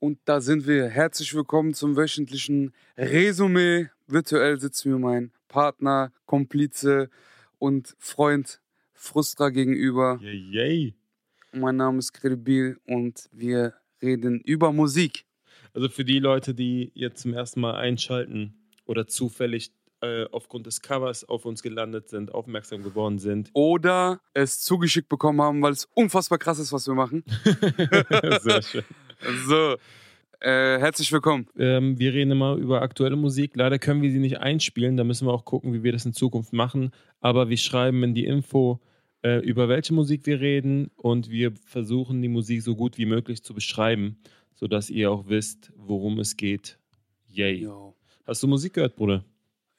Und da sind wir. Herzlich willkommen zum wöchentlichen Resümee. Virtuell sitzt mir mein Partner, Komplize und Freund Frustra gegenüber. Yay, yay. Mein Name ist Credibil und wir reden über Musik. Also für die Leute, die jetzt zum ersten Mal einschalten oder zufällig äh, aufgrund des Covers auf uns gelandet sind, aufmerksam geworden sind. Oder es zugeschickt bekommen haben, weil es unfassbar krass ist, was wir machen. Sehr schön. So, äh, herzlich willkommen. Ähm, wir reden immer über aktuelle Musik. Leider können wir sie nicht einspielen. Da müssen wir auch gucken, wie wir das in Zukunft machen. Aber wir schreiben in die Info, äh, über welche Musik wir reden und wir versuchen, die Musik so gut wie möglich zu beschreiben, sodass ihr auch wisst, worum es geht. Yay. Jo. Hast du Musik gehört, Bruder?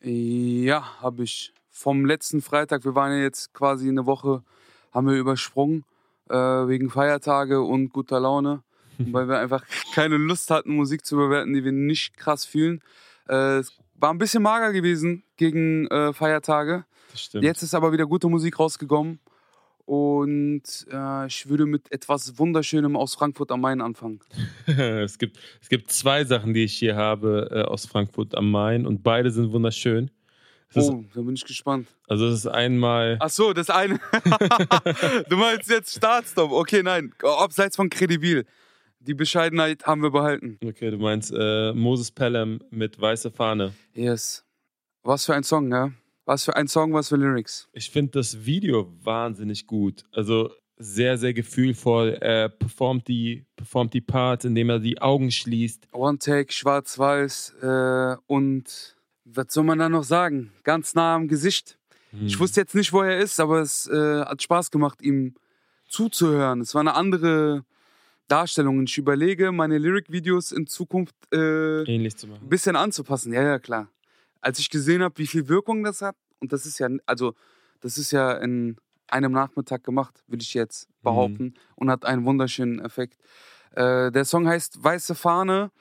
Ja, habe ich. Vom letzten Freitag, wir waren ja jetzt quasi eine Woche, haben wir übersprungen, äh, wegen Feiertage und guter Laune, weil wir einfach keine Lust hatten, Musik zu bewerten, die wir nicht krass fühlen. Äh, es war ein bisschen mager gewesen gegen äh, Feiertage. Das stimmt. Jetzt ist aber wieder gute Musik rausgekommen. Und äh, ich würde mit etwas Wunderschönem aus Frankfurt am Main anfangen. es, gibt, es gibt zwei Sachen, die ich hier habe äh, aus Frankfurt am Main und beide sind wunderschön. Ist, Oh, da bin ich gespannt. also es ist einmal, Ach so, das eine. du meinst jetzt Startstop. Okay, nein. Abseits von Kredibil. Die Bescheidenheit haben wir behalten. okay, du meinst äh, Moses Pelham mit Weiße Fahne. Yes. Was für ein Song, ja? Was für ein Song, was für Lyrics. Ich finde das Video wahnsinnig gut. Also sehr, sehr gefühlvoll. Er performt die, performt die Parts, indem er die Augen schließt. One Take, schwarz-weiß äh, und was soll man da noch sagen? Ganz nah am Gesicht. Ich wusste jetzt nicht, wo er ist, aber es äh, hat Spaß gemacht, ihm zuzuhören. Es war eine andere Darstellung. Ich überlege, meine Lyric-Videos in Zukunft äh, ähnlich zu ein machen. bisschen anzupassen. Ja, ja, klar. Als ich gesehen habe, wie viel Wirkung das hat, und das ist ja, also, das ist ja in einem Nachmittag gemacht, würde ich jetzt behaupten, und hat einen wunderschönen Effekt. Äh, der Song heißt Weiße Fahne,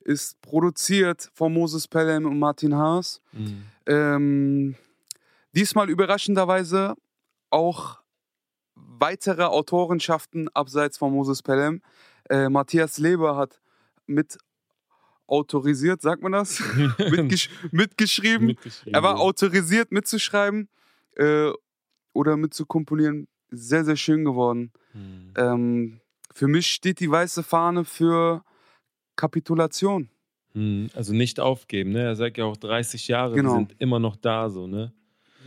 ist produziert von Moses Pelham und Martin Haas. Mhm. Ähm, diesmal überraschenderweise auch weitere Autorenschaften abseits von Moses Pelham. Äh, Matthias Leber hat mit autorisiert, sagt man das? Mitgesch mitgeschrieben. Mitgeschrieben. Er war autorisiert mitzuschreiben äh, oder mitzukomponieren. Sehr, sehr schön geworden. Mhm. Ähm, für mich steht die weiße Fahne für Kapitulation. Mhm. Also nicht aufgeben, ne? Er sagt ja auch 30 Jahre, Genau. sind immer noch da, so, ne?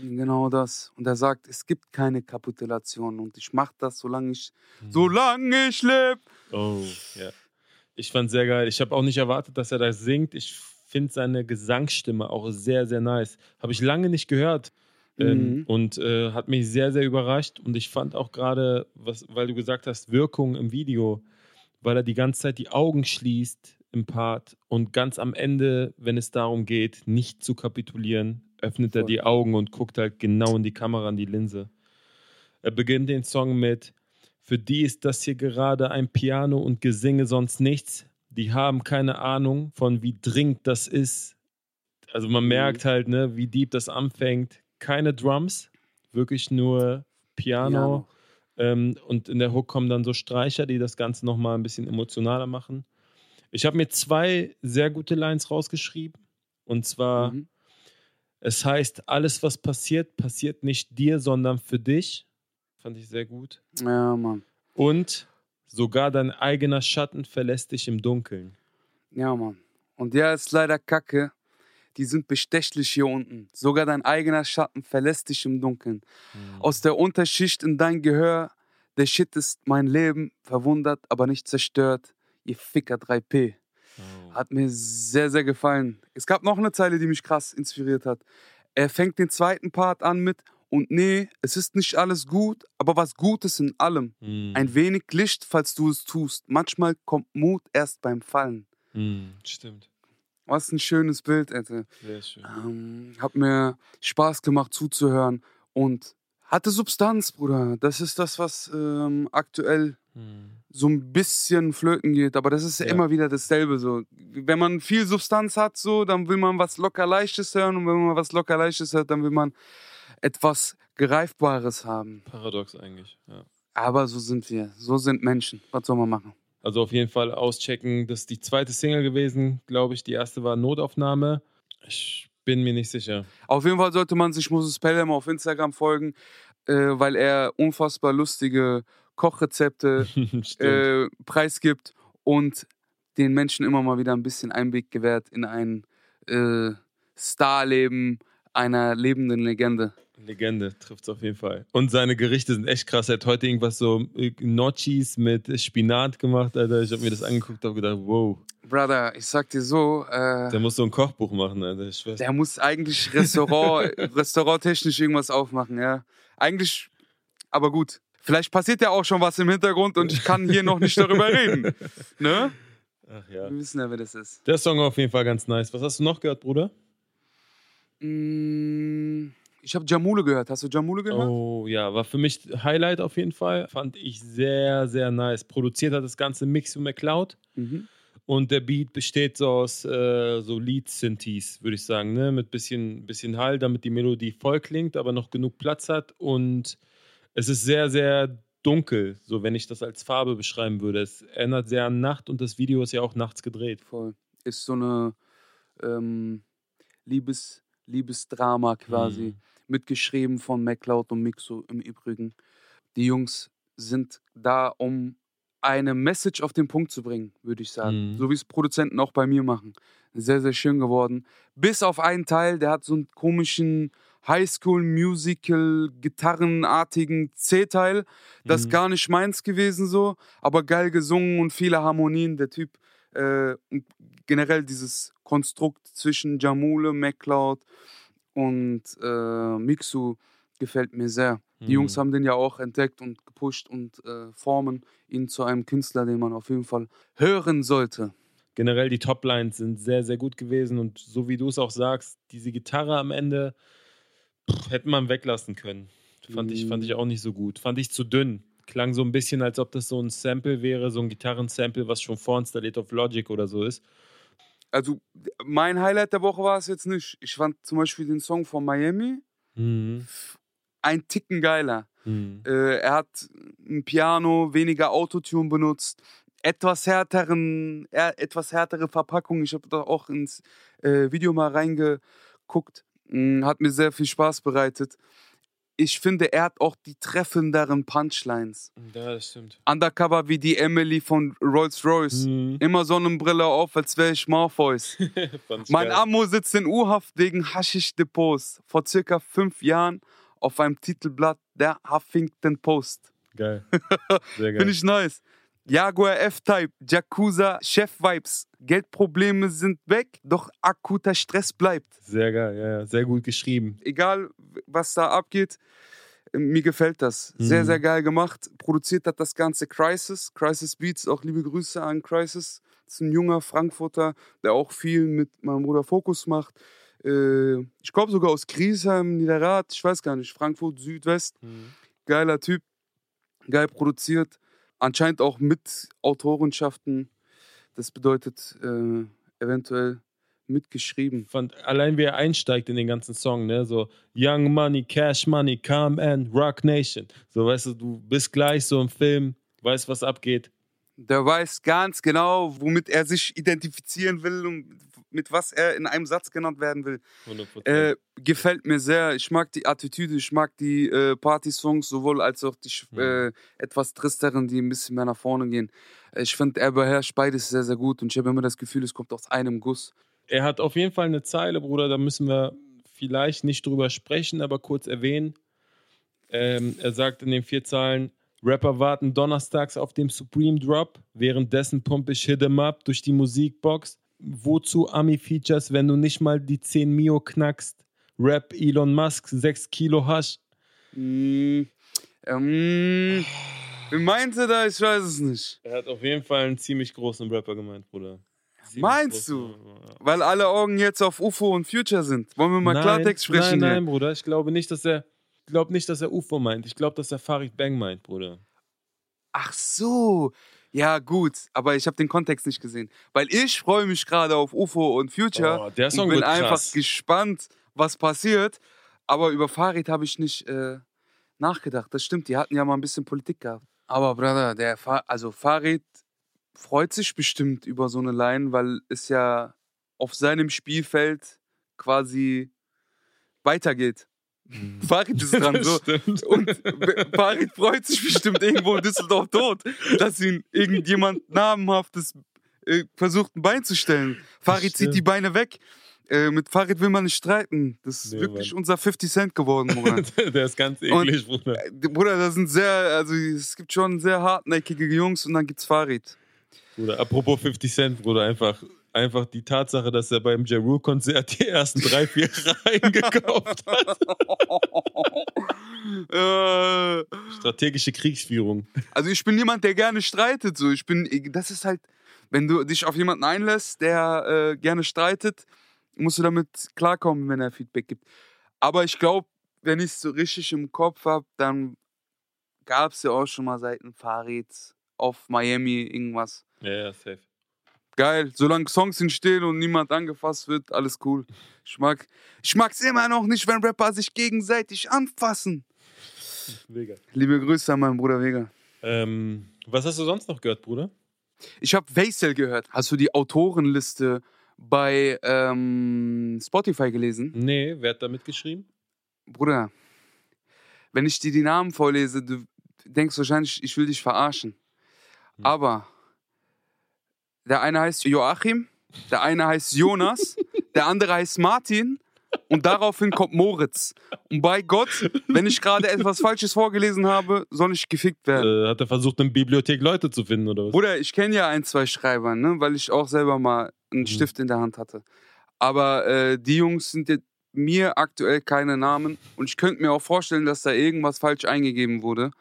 Genau das. Und er sagt, es gibt keine Kapitulation und ich mache das, solange ich, Mhm. solange ich lebe. Oh, ja. Ich fand sehr geil. Ich habe auch nicht erwartet, dass er das singt. Ich finde seine Gesangsstimme auch sehr, sehr nice. Habe ich lange nicht gehört. Ähm, Mhm. und äh, hat mich sehr, sehr überrascht. Und ich fand auch gerade, weil du gesagt hast, Wirkung im Video, weil er die ganze Zeit die Augen schließt im Part und ganz am Ende, wenn es darum geht, nicht zu kapitulieren, öffnet er die Augen und guckt halt genau in die Kamera, in die Linse. Er beginnt den Song mit Für die ist das hier gerade ein Piano und Gesinge sonst nichts. Die haben keine Ahnung von wie dringend das ist. Also man Mhm. merkt halt, ne, wie deep das anfängt. Keine Drums, wirklich nur Piano. Piano. Ähm, und in der Hook kommen dann so Streicher, die das Ganze nochmal ein bisschen emotionaler machen. Ich habe mir zwei sehr gute Lines rausgeschrieben. Und zwar, Mhm. Es heißt, alles, was passiert, passiert nicht dir, sondern für dich. Fand ich sehr gut. Ja, Mann. Und sogar dein eigener Schatten verlässt dich im Dunkeln. Ja, Mann. Und der ist leider kacke. Die sind bestechlich hier unten. Sogar dein eigener Schatten verlässt dich im Dunkeln. Aus der Unterschicht in dein Gehör. Der Shit ist mein Leben. Verwundert, aber nicht zerstört. Ihr Ficker 3P. Hat mir sehr, sehr gefallen. Es gab noch eine Zeile, die mich krass inspiriert hat. Er fängt den zweiten Part an mit und nee, es ist nicht alles gut, aber was Gutes in allem. Mm. Ein wenig Licht, falls du es tust. Manchmal kommt Mut erst beim Fallen. Mm, stimmt. Was ein schönes Bild, Alter. Sehr schön. Ähm, hat mir Spaß gemacht zuzuhören und hatte Substanz, Bruder. Das ist das, was ähm, aktuell Mm. so ein bisschen flöten geht, aber das ist ja. Ja. immer wieder dasselbe so. Wenn man viel Substanz hat, so, dann will man was locker leichtes hören und wenn man was locker leichtes hört, dann will man etwas greifbares haben. Paradox eigentlich. Ja. Aber so sind wir, so sind Menschen. Was soll man machen? Also auf jeden Fall auschecken. Das ist die zweite Single gewesen, glaube ich. Die erste war Notaufnahme. Ich bin mir nicht sicher. Auf jeden Fall sollte man sich Moses Pelham auf Instagram folgen, äh, weil er unfassbar lustige Kochrezepte äh, preisgibt und den Menschen immer mal wieder ein bisschen Einblick gewährt in ein äh, Starleben einer lebenden Legende. Legende trifft es auf jeden Fall. Und seine Gerichte sind echt krass. Er hat heute irgendwas so äh, Gnocchis mit Spinat gemacht, Alter. Ich habe mir das angeguckt und gedacht, wow. Brother, ich sag dir so. Äh, der muss so ein Kochbuch machen, Alter. Ich weiß. Der muss eigentlich Restaurant, restauranttechnisch irgendwas aufmachen, ja. Eigentlich, aber gut. Vielleicht passiert ja auch schon was im Hintergrund und ich kann hier noch nicht darüber reden. Ne? Ach ja. Wir wissen ja, wer das ist. Der Song auf jeden Fall ganz nice. Was hast du noch gehört, Bruder? Mmh. Ich habe Jamule gehört. Hast du Jamule gehört? Oh ja, war für mich Highlight auf jeden Fall. Fand ich sehr, sehr nice. Produziert hat das ganze Mix von McCloud. Mhm. Und der Beat besteht so aus äh, so Lead-Synthes, würde ich sagen, ne? mit bisschen, bisschen Hall, damit die Melodie voll klingt, aber noch genug Platz hat. Und es ist sehr, sehr dunkel, so wenn ich das als Farbe beschreiben würde. Es erinnert sehr an Nacht und das Video ist ja auch nachts gedreht. Voll. Ist so eine ähm, Liebes, Liebesdrama quasi. Mhm mitgeschrieben von MacLeod und Mixo im Übrigen. Die Jungs sind da, um eine Message auf den Punkt zu bringen, würde ich sagen. Mhm. So wie es Produzenten auch bei mir machen. Sehr, sehr schön geworden. Bis auf einen Teil, der hat so einen komischen Highschool-Musical-Gitarrenartigen C-Teil. Das ist mhm. gar nicht meins gewesen so, aber geil gesungen und viele Harmonien. Der Typ äh, generell dieses Konstrukt zwischen Jamule, MacLeod und äh, Mixu gefällt mir sehr. Die mhm. Jungs haben den ja auch entdeckt und gepusht und äh, formen ihn zu einem Künstler, den man auf jeden Fall hören sollte. Generell die Toplines sind sehr, sehr gut gewesen und so wie du es auch sagst, diese Gitarre am Ende pff, hätte man weglassen können. Fand, mhm. ich, fand ich mhm. auch nicht so gut. Fand ich zu dünn. Klang so ein bisschen, als ob das so ein Sample wäre, so ein Gitarrensample, was schon vorinstalliert auf Logic oder so ist also mein Highlight der Woche war es jetzt nicht. Ich fand zum Beispiel den Song von Miami mhm. ein Ticken geiler. Mhm. Äh, er hat ein Piano, weniger Autotune benutzt, etwas härteren, äh, etwas härtere Verpackung. Ich habe da auch ins äh, Video mal reingeguckt. Hm, hat mir sehr viel Spaß bereitet ich finde, er hat auch die treffenderen Punchlines. Ja, das stimmt. Undercover wie die Emily von Rolls Royce. Mhm. Immer Sonnenbrille auf, als wäre ich Morpheus. mein geil. Ammo sitzt in U-Haft wegen Haschisch-Depots. Vor circa fünf Jahren auf einem Titelblatt der Huffington Post. Geil. Sehr geil. Finde ich nice. Jaguar F-Type, Jakuza, Chef-Vibes. Geldprobleme sind weg, doch akuter Stress bleibt. Sehr geil, ja, sehr gut geschrieben. Egal, was da abgeht, mir gefällt das. Sehr, mhm. sehr geil gemacht. Produziert hat das Ganze Crisis. Crisis Beats, auch liebe Grüße an Crisis. Das ist ein junger Frankfurter, der auch viel mit meinem Bruder Fokus macht. Äh, ich glaube sogar aus Griesheim, Niederrad, ich weiß gar nicht, Frankfurt, Südwest. Mhm. Geiler Typ, geil produziert anscheinend auch mit Autorenschaften. Das bedeutet äh, eventuell mitgeschrieben. Fand, allein wie er einsteigt in den ganzen Song, ne? So Young Money, Cash Money, Come and Rock Nation. So, weißt du, du bist gleich so im Film, weißt, was abgeht. Der weiß ganz genau, womit er sich identifizieren will und mit was er in einem Satz genannt werden will. 100%. Äh, gefällt mir sehr. Ich mag die Attitüde, ich mag die äh, Party-Songs sowohl als auch die mhm. äh, etwas tristeren, die ein bisschen mehr nach vorne gehen. Ich finde, er beherrscht beides sehr, sehr gut und ich habe immer das Gefühl, es kommt aus einem Guss. Er hat auf jeden Fall eine Zeile, Bruder, da müssen wir vielleicht nicht drüber sprechen, aber kurz erwähnen. Ähm, er sagt in den vier Zeilen, Rapper warten donnerstags auf dem Supreme Drop, währenddessen pumpe ich Hit 'em Up durch die Musikbox wozu Ami-Features, wenn du nicht mal die 10 Mio knackst? Rap Elon Musk, 6 Kilo Hasch. Mm, ähm, wie meinte da? Ich weiß es nicht. Er hat auf jeden Fall einen ziemlich großen Rapper gemeint, Bruder. Ziemlich Meinst du? Ja. Weil alle Augen jetzt auf UFO und Future sind. Wollen wir mal nein, Klartext sprechen? Nein, nein, hier? Bruder. Ich glaube nicht, dass er, glaub nicht, dass er UFO meint. Ich glaube, dass er Farid Bang meint, Bruder. Ach so. Ja, gut, aber ich habe den Kontext nicht gesehen. Weil ich freue mich gerade auf UFO und Future. Oh, der Song und bin einfach gespannt, was passiert. Aber über Farid habe ich nicht äh, nachgedacht. Das stimmt, die hatten ja mal ein bisschen Politik gehabt. Aber Brother, der Fa also Farid freut sich bestimmt über so eine Line, weil es ja auf seinem Spielfeld quasi weitergeht. Farid ist dran Das so. stimmt. Und Farid freut sich bestimmt irgendwo in Düsseldorf tot, dass ihn irgendjemand namenhaftes äh, versucht, ein Bein zu stellen. Farid zieht die Beine weg. Äh, mit Farid will man nicht streiten. Das ist Nee, wirklich Mann. unser 50 Cent geworden, Bruder. Der ist ganz eklig, Bruder. Äh, Bruder, das sind sehr, also es gibt schon sehr hartnäckige Jungs und dann gibt's Farid. Bruder. Apropos 50 Cent, Bruder, einfach, einfach die Tatsache, dass er beim Ja Rule-Konzert die ersten drei, vier Reihen gekauft hat. äh, Strategische Kriegsführung. Also ich bin jemand, der gerne streitet. So, ich bin, das ist halt, wenn du dich auf jemanden einlässt, der äh, gerne streitet, musst du damit klarkommen, wenn er Feedback gibt. Aber ich glaube, wenn ich es so richtig im Kopf habe, dann gab es ja auch schon mal Seiten Farid auf Miami irgendwas. Ja, ja, safe. Geil, solange Songs entstehen und niemand angefasst wird, alles cool. Ich mag, ich mag's immer noch nicht, wenn Rapper sich gegenseitig anfassen. Mega. Liebe Grüße an meinen Bruder Vega. Ähm, was hast du sonst noch gehört, Bruder? Ich habe Vaisel gehört. Hast du die Autorenliste bei ähm, Spotify gelesen? Nee, wer hat da mitgeschrieben? Bruder, wenn ich dir die Namen vorlese, du denkst wahrscheinlich, ich will dich verarschen. Hm. Aber der eine heißt Joachim, der eine heißt Jonas, der andere heißt Martin und daraufhin kommt Moritz. Und bei Gott, wenn ich gerade etwas Falsches vorgelesen habe, soll ich gefickt werden. Äh, hat er versucht, in der Bibliothek Leute zu finden, oder was? Bruder, ich kenne ja ein, zwei Schreiber, ne? weil ich auch selber mal einen Mhm. Stift in der Hand hatte. Aber äh, die Jungs sind jetzt mir aktuell keine Namen und ich könnte mir auch vorstellen, dass da irgendwas falsch eingegeben wurde.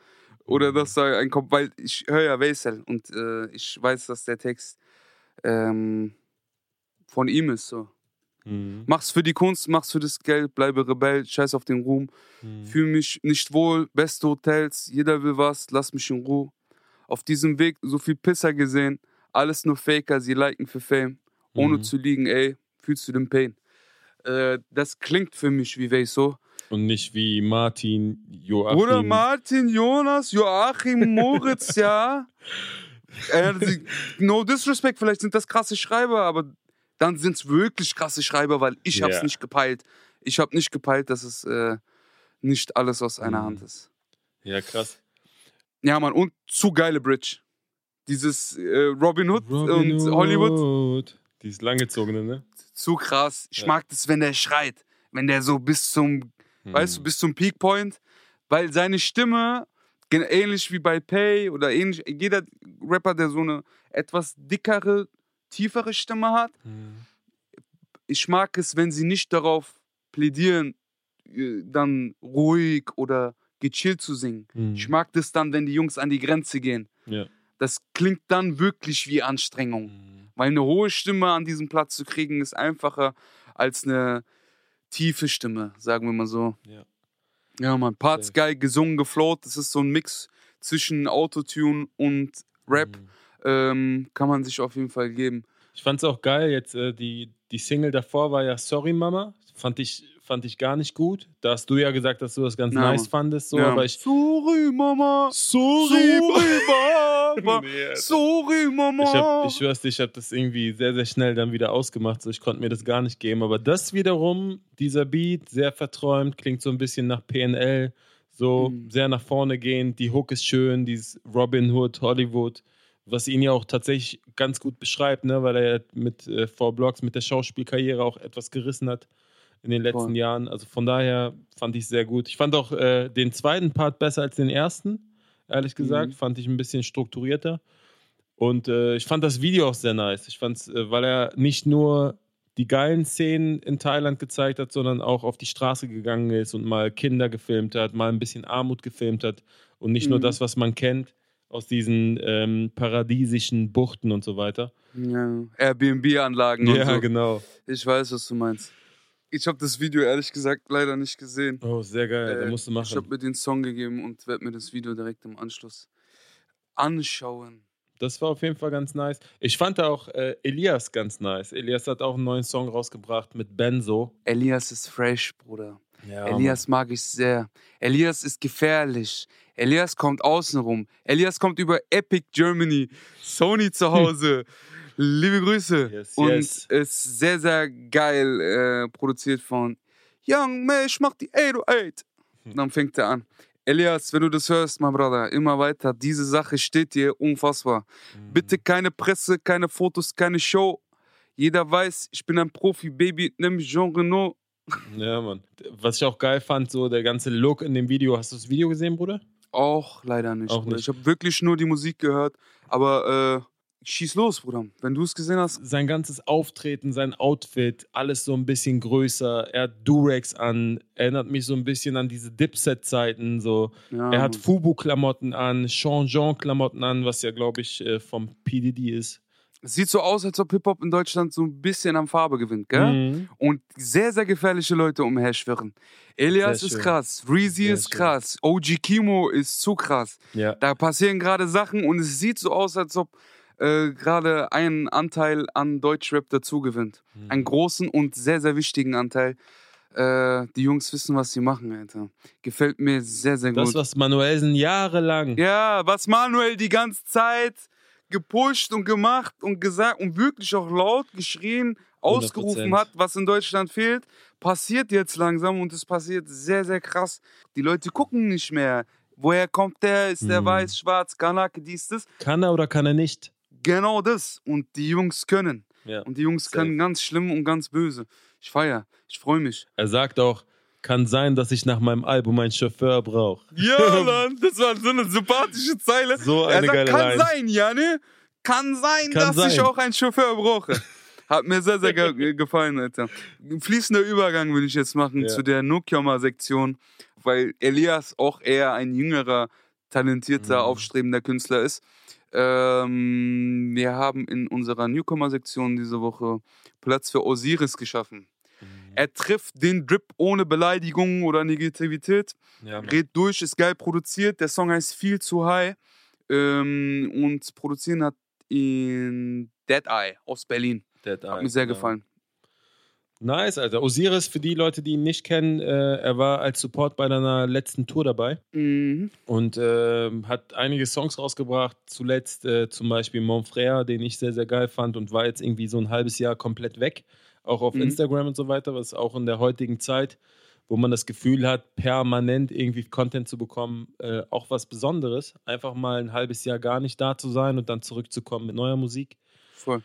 Oder dass da ein Kom weil ich höre ja Wesel und äh, ich weiß, dass der Text ähm, von ihm ist. So. Mhm. Mach's für die Kunst, mach's für das Geld, bleibe Rebell, scheiß auf den Ruhm. Mhm. Fühl mich nicht wohl, beste Hotels, jeder will was, lass mich in Ruhe. Auf diesem Weg so viel Pisser gesehen, alles nur Faker, sie liken für Fame. Ohne Mhm. zu liegen, ey, fühlst du den Pain. Äh, das klingt für mich wie Weiso. Und nicht wie Martin, Joachim. Bruder Martin, Jonas, Joachim, Moritz, ja. No disrespect, vielleicht sind das krasse Schreiber, aber dann sind es wirklich krasse Schreiber, weil ich hab's Ja. nicht gepeilt. Ich hab nicht gepeilt, dass es äh, nicht alles aus einer Mhm. Hand ist. Ja, krass. Ja, Mann, und zu geile Bridge. Dieses äh, Robin Hood und Hollywood, Hood. Dieses langgezogene, ne? zu krass. Ich Ja. mag das, wenn der schreit. Wenn der so bis zum, weißt du, Mhm. bis zum Peak Point. Weil seine Stimme, ähnlich wie bei Pay oder ähnlich, jeder Rapper, der so eine etwas dickere, tiefere Stimme hat, Mhm. ich mag es, wenn sie nicht darauf plädieren, äh, dann ruhig oder gechillt zu singen. Mhm. Ich mag das dann, wenn die Jungs an die Grenze gehen. Ja. Das klingt dann wirklich wie Anstrengung. Mhm. Weil eine hohe Stimme an diesem Platz zu kriegen, ist einfacher als eine tiefe Stimme, sagen wir mal so. Ja. Ja, man, Parts geil, gesungen, geflowt. Das ist so ein Mix zwischen Autotune und Rap. Mhm. Ähm, kann man sich auf jeden Fall geben. Ich fand's auch geil, jetzt äh, die, die Single davor war ja Sorry Mama. Fand ich, fand ich gar nicht gut. Da hast du ja gesagt, dass du das ganz Ja, nice fandest, so, ja. aber ich. Sorry, Mama. Sorry, Mama. Nee. Sorry, Mama. Ich, hab, ich schwör's dir, ich habe das irgendwie sehr, sehr schnell dann wieder ausgemacht. So, ich konnte mir das gar nicht geben. Aber das wiederum, dieser Beat, sehr verträumt, klingt so ein bisschen nach PNL, so Mhm. sehr nach vorne gehend. Die Hook ist schön, dieses Robin Hood, Hollywood, was ihn ja auch tatsächlich ganz gut beschreibt, ne? weil er ja mit äh, Four Blocks, mit der Schauspielkarriere auch etwas gerissen hat in den letzten Voll. Jahren. Also von daher fand ich sehr gut. Ich fand auch äh, den zweiten Part besser als den ersten, ehrlich gesagt. Mhm. Fand ich ein bisschen strukturierter. Und äh, ich fand das Video auch sehr nice. Ich fand's, äh, weil er nicht nur die geilen Szenen in Thailand gezeigt hat, sondern auch auf die Straße gegangen ist und mal Kinder gefilmt hat, mal ein bisschen Armut gefilmt hat und nicht nur Mhm. das, was man kennt aus diesen ähm, paradiesischen Buchten und so weiter. Ja, Airbnb-Anlagen und so. genau. Ich weiß, was du meinst. Ich habe das Video ehrlich gesagt leider nicht gesehen. Oh, sehr geil. da Äh, musst du Ich machen. habe mir den Song gegeben und werde mir das Video direkt im Anschluss anschauen. Das war auf jeden Fall ganz nice. Ich fand auch äh, Elias ganz nice. Elias hat auch einen neuen Song rausgebracht mit Benzo. Elias ist fresh, Bruder. Ja, Elias mag ich sehr. Elias ist gefährlich. Elias kommt außenrum. Elias kommt über Epic Germany. Sony zu Hause. Liebe Grüße. Yes, Und yes. ist sehr, sehr geil äh, produziert von Young ich mach die 808. Hm. Dann fängt er an. Elias, wenn du das hörst, mein Bruder, immer weiter. Diese Sache steht dir unfassbar. Mhm. Bitte keine Presse, keine Fotos, keine Show. Jeder weiß, ich bin ein Profi, Baby, nimm Jean Renault. Ja, Mann. Was ich auch geil fand, so der ganze Look in dem Video. Hast du das Video gesehen, Bruder? Auch leider nicht. Auch nicht. Ich habe wirklich nur die Musik gehört. Aber äh, schieß los, Bruder. Wenn du es gesehen hast. Sein ganzes Auftreten, sein Outfit, alles so ein bisschen größer. Er hat Durex an, erinnert mich so ein bisschen an diese Dipset-Zeiten. So. Ja, Er hat. Fubu-Klamotten an, Jean-Jean-Klamotten an, was ja, glaube ich, äh, vom PDD ist. Es sieht so aus, als ob Hip-Hop in Deutschland so ein bisschen an Farbe gewinnt, gell? Mhm. Und sehr, sehr gefährliche Leute umherschwirren. Elias ist krass, Reezy ist schön. krass, OG Kimo ist zu krass. Ja. Da passieren gerade Sachen und es sieht so aus, als ob äh, gerade ein Anteil an Deutschrap dazu gewinnt. Mhm. Einen großen und sehr, sehr wichtigen Anteil. Äh, die Jungs wissen, was sie machen, Alter. Gefällt mir sehr, sehr Das, gut. was Manuelsen jahrelang. Ja, was Manuel die ganze Zeit gepusht und gemacht und gesagt und wirklich auch laut geschrien, ausgerufen 100%. hat, was in Deutschland fehlt, passiert jetzt langsam und es passiert sehr, sehr krass. Die Leute gucken nicht mehr. Woher kommt der? Ist der Mhm. weiß, schwarz, Kanake, dies, das? Kann er oder kann er nicht? Genau das. Und die Jungs können. Ja. Und die Jungs Safe. können ganz schlimm und ganz böse. Ich feier. Ich freue mich. Er sagt auch, kann sein, dass ich nach meinem Album einen Chauffeur brauche. Ja, Mann, das war so eine sympathische Zeile. So er eine sagt, geile kann Line. sein, Janne. Kann sein, Kann dass ich sein. auch einen Chauffeur brauche. Hat mir sehr, sehr ge gefallen, Alter. Ein fließender Übergang will ich jetzt machen Ja. zu der Newcomer-Sektion, weil Elias auch eher ein jüngerer, talentierter, Mhm. aufstrebender Künstler ist. Ähm, wir haben in unserer Newcomer-Sektion diese Woche Platz für Osiris geschaffen. Er trifft den Drip ohne Beleidigung oder Negativität Ja. Red durch, ist geil produziert. Der Song heißt Viel zu High. Ähm, und produzieren hat ihn Dead Eye aus Berlin. Dead Hat Eye, mir sehr genau. gefallen. Nice, Alter. Osiris, für die Leute, die ihn nicht kennen, äh, er war als Support bei deiner letzten Tour dabei Mhm. und ähm, hat einige Songs rausgebracht. Zuletzt äh, zum Beispiel Mon Frère, den ich sehr, sehr geil fand und war jetzt irgendwie so ein halbes Jahr komplett weg. Auch auf Mhm. Instagram und so weiter, was auch in der heutigen Zeit, wo man das Gefühl hat, permanent irgendwie Content zu bekommen, äh, auch was Besonderes. Einfach mal ein halbes Jahr gar nicht da zu sein und dann zurückzukommen mit neuer Musik. Voll.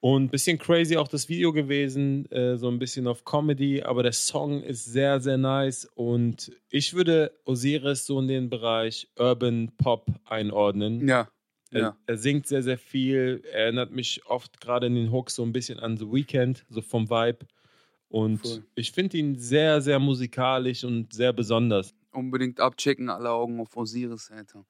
Und ein bisschen crazy auch das Video gewesen, äh, so ein bisschen auf Comedy, aber der Song ist sehr, sehr nice. Und ich würde Osiris so in den Bereich Urban Pop einordnen. Ja. Er, Ja. er singt sehr, sehr viel. Er erinnert mich oft gerade in den Hooks so ein bisschen an The Weeknd, so vom Vibe. Und Voll. ich finde ihn sehr, sehr musikalisch und sehr besonders. Unbedingt abchecken, alle Augen auf Osiris, Alter.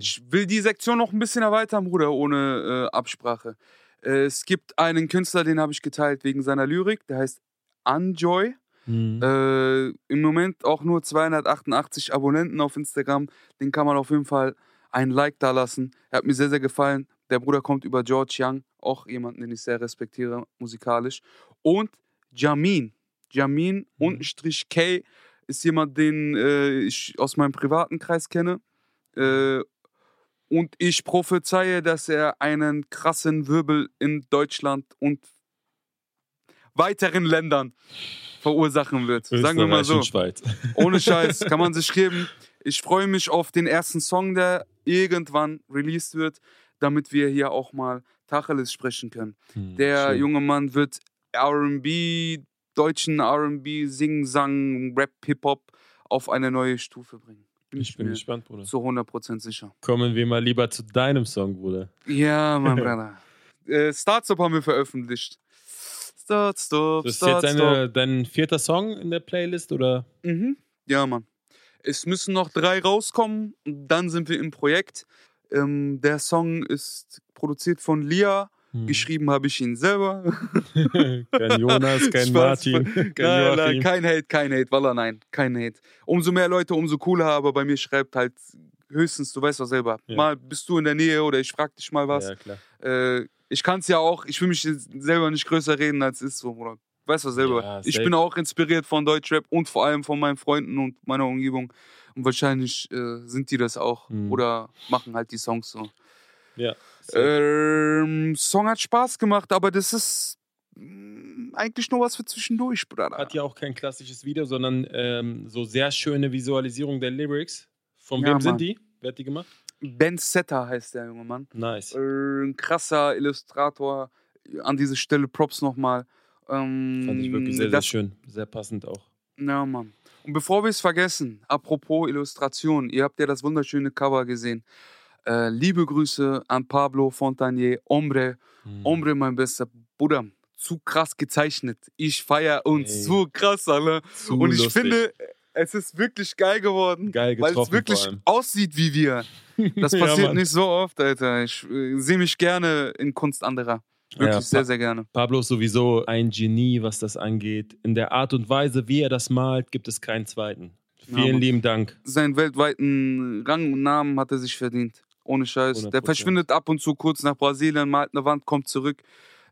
Ich will die Sektion noch ein bisschen erweitern, Bruder, ohne äh, Absprache. Es gibt einen Künstler, den habe ich geteilt wegen seiner Lyrik, der heißt Unjoy. Mhm. Äh, Im Moment auch nur 288 Abonnenten auf Instagram. Den kann man auf jeden Fall ein Like da lassen. Er hat mir sehr, sehr gefallen. Der Bruder kommt über George Young, auch jemanden, den ich sehr respektiere, musikalisch. Und Jamin. Jamin unterstrich K ist jemand, den äh, ich aus meinem privaten Kreis kenne. Äh, und ich prophezeie, dass er einen krassen Wirbel in Deutschland und weiteren Ländern verursachen wird. Sagen wir mal so. Ohne Scheiß, kann man sich geben. Ich freue mich auf den ersten Song, der irgendwann released wird, damit wir hier auch mal Tacheles sprechen können. Hm, Der schön. junge Mann wird RB, deutschen RB, Sing, Sang, Rap, Hip-Hop auf eine neue Stufe bringen. Bin Ich bin mir gespannt, Bruder. zu 100% sicher. Kommen wir mal lieber zu deinem Song, Bruder. Ja, mein Bruder. Äh, Startstop haben wir veröffentlicht. Start, stop, Das ist start, jetzt stop. eine, dein vierter Song in der Playlist oder? Mhm. Ja, Mann. Es müssen noch drei rauskommen, und dann sind wir im Projekt. Ähm, der Song ist produziert von Lia. Hm. Geschrieben habe ich ihn selber. kein Jonas, kein Spaß. Martin, kein nein, nein, kein Hate, kein Hate. Wallah, nein, kein Hate. Umso mehr Leute, umso cooler, aber bei mir schreibt halt höchstens, du weißt doch selber, Ja. mal bist du in der Nähe oder ich frag dich mal was. Ja, klar. Äh, ich kann es ja auch, ich will mich selber nicht größer reden, als es ist so, oder? weißt du selber. Ja, ich bin auch inspiriert von Deutschrap und vor allem von meinen Freunden und meiner Umgebung. Und wahrscheinlich äh, sind die das auch Mhm. oder machen halt die Songs so. Ja. Ähm, Song hat Spaß gemacht, aber das ist mm, eigentlich nur was für zwischendurch, Bruder. Hat ja auch kein klassisches Video, sondern ähm, so sehr schöne Visualisierung der Lyrics. Von Ja, wem Mann. sind die? Wer hat die gemacht? Ben Setter heißt der junge Mann. Nice. Äh, ein krasser Illustrator. An diese Stelle Props nochmal. Ähm, Fand ich wirklich sehr, sehr schön. Sehr passend auch. Ja, Mann. Und bevor wir es vergessen, apropos Illustration, ihr habt ja das wunderschöne Cover gesehen. Äh, liebe Grüße an Pablo Fontanier, Ombre. Mhm. Ombre, mein bester Bruder. Zu krass gezeichnet. Ich feier uns Ey. so krass, alle. Zu Und ich lustig. finde, es ist wirklich geil geworden. Geil Weil es wirklich aussieht wie wir. Das Ja, passiert Mann. nicht so oft, Alter. Ich äh, sehe mich gerne in Kunst anderer. Wirklich Ja, sehr, sehr gerne. Pablo ist sowieso ein Genie, was das angeht. In der Art und Weise, wie er das malt, gibt es keinen zweiten. Ja, Vielen Mann. lieben Dank. Seinen weltweiten Rang und Namen hat er sich verdient. Ohne Scheiß. Der 100%. verschwindet ab und zu kurz nach Brasilien, malt eine Wand, kommt zurück.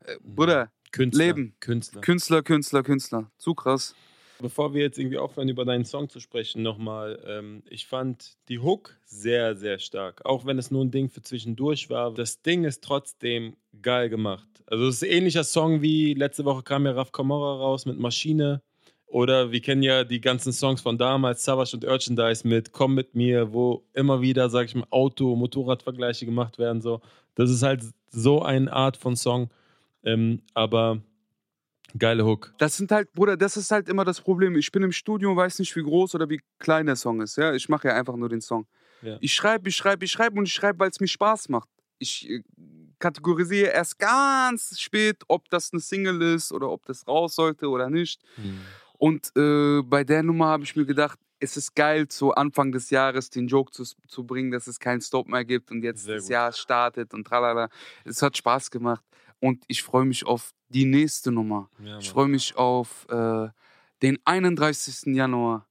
Äh, Bruder, Künstler. Leben. Künstler. Künstler, Künstler, Künstler. Zu krass. Bevor wir jetzt irgendwie aufhören, über deinen Song zu sprechen, nochmal, ähm, ich fand die Hook sehr, sehr stark. Auch wenn es nur ein Ding für zwischendurch war. Das Ding ist trotzdem geil gemacht. Also es ist ein ähnlicher Song wie letzte Woche kam ja Raf Kamora raus mit Maschine. Oder wir kennen ja die ganzen Songs von damals, Savage und Urchandise mit Komm mit mir, wo immer wieder, sag ich mal, Auto-, Motorradvergleiche gemacht werden. So. Das ist halt so eine Art von Song. Ähm, aber geile Hook. Das sind halt, Bruder, das ist halt immer das Problem. Ich bin im Studio, weiß nicht, wie groß oder wie klein der Song ist. Ja? Ich mache ja einfach nur den Song. Ja. Ich schreibe, ich schreibe, ich schreibe und ich schreibe, weil es mir Spaß macht. Ich äh, kategorisiere erst ganz spät, ob das eine Single ist oder ob das raus sollte oder nicht. Und äh, bei der Nummer habe ich mir gedacht, es ist geil, zu Anfang des Jahres den Joke zu, zu bringen, dass es keinen Stop mehr gibt und jetzt Sehr das gut. Jahr startet und tralala. Es hat Spaß gemacht und ich freue mich auf die nächste Nummer. Ja, Ich freue mich auf äh, den 31. Januar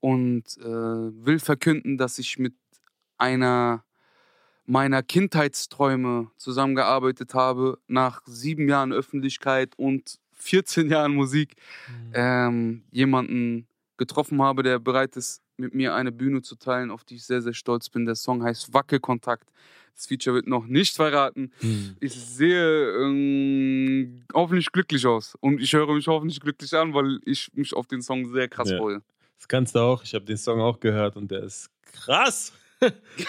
und äh, will verkünden, dass ich mit einer meiner Kindheitsträume zusammengearbeitet habe, nach sieben Jahren Öffentlichkeit und 14 Jahren Musik, Mhm. ähm, jemanden getroffen habe, der bereit ist, mit mir eine Bühne zu teilen, auf die ich sehr, sehr stolz bin. Der Song heißt Wackelkontakt. Das Feature wird noch nicht verraten. Mhm. Ich sehe ähm, hoffentlich glücklich aus. Und ich höre mich hoffentlich glücklich an, weil ich mich auf den Song sehr krass Ja. freue. Das kannst du auch. Ich habe den Song auch gehört und der ist krass.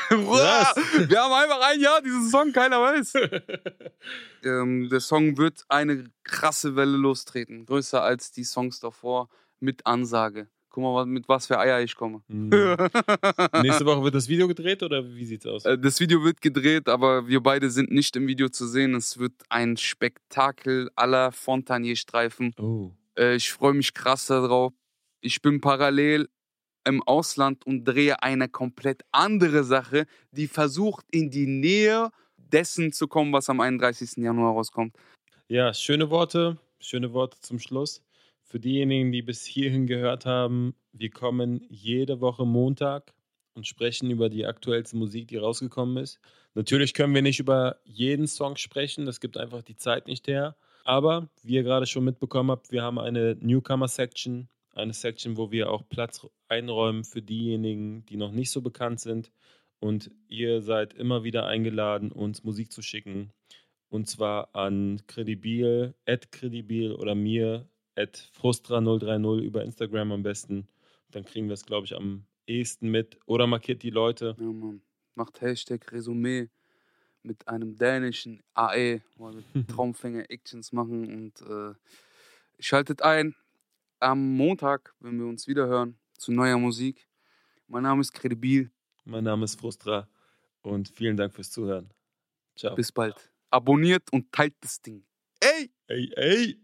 Bruder, Wir haben einfach ein Jahr diesen Song, keiner weiß. ähm, der Song wird eine krasse Welle lostreten. Größer als die Songs davor mit Ansage. Guck mal, mit was für Eier ich komme. Mhm. Nächste Woche wird das Video gedreht oder wie sieht's aus? Äh, Das Video wird gedreht, aber wir beide sind nicht im Video zu sehen. Es wird ein Spektakel aller Fontanier-Streifen. oh. Äh, Ich freue mich krass darauf. Ich bin parallel im Ausland und drehe eine komplett andere Sache, die versucht, in die Nähe dessen zu kommen, was am 31. Januar rauskommt. Ja, schöne Worte, schöne Worte zum Schluss. Für diejenigen, die bis hierhin gehört haben, wir kommen jede Woche Montag und sprechen über die aktuellste Musik, die rausgekommen ist. Natürlich können wir nicht über jeden Song sprechen, das gibt einfach die Zeit nicht her. Aber wie ihr gerade schon mitbekommen habt, wir haben eine Newcomer-Section, eine Section, wo wir auch Platz einräumen für diejenigen, die noch nicht so bekannt sind. Und ihr seid immer wieder eingeladen, uns Musik zu schicken. Und zwar an Credibil, at Credibil oder mir, at Frustra030 über Instagram am besten. Dann kriegen wir es, glaube ich, am ehesten mit. Oder markiert die Leute. Ja, Mann. Macht Hashtag Resümee mit einem dänischen AE, wo wir Traumfänger Actions machen und äh, schaltet ein am Montag, wenn wir uns wieder hören, zu neuer Musik. Mein Name ist Credibil. Mein Name ist Frustra und vielen Dank fürs Zuhören. Ciao. Bis bald. Abonniert und teilt das Ding. Ey! Ey, ey!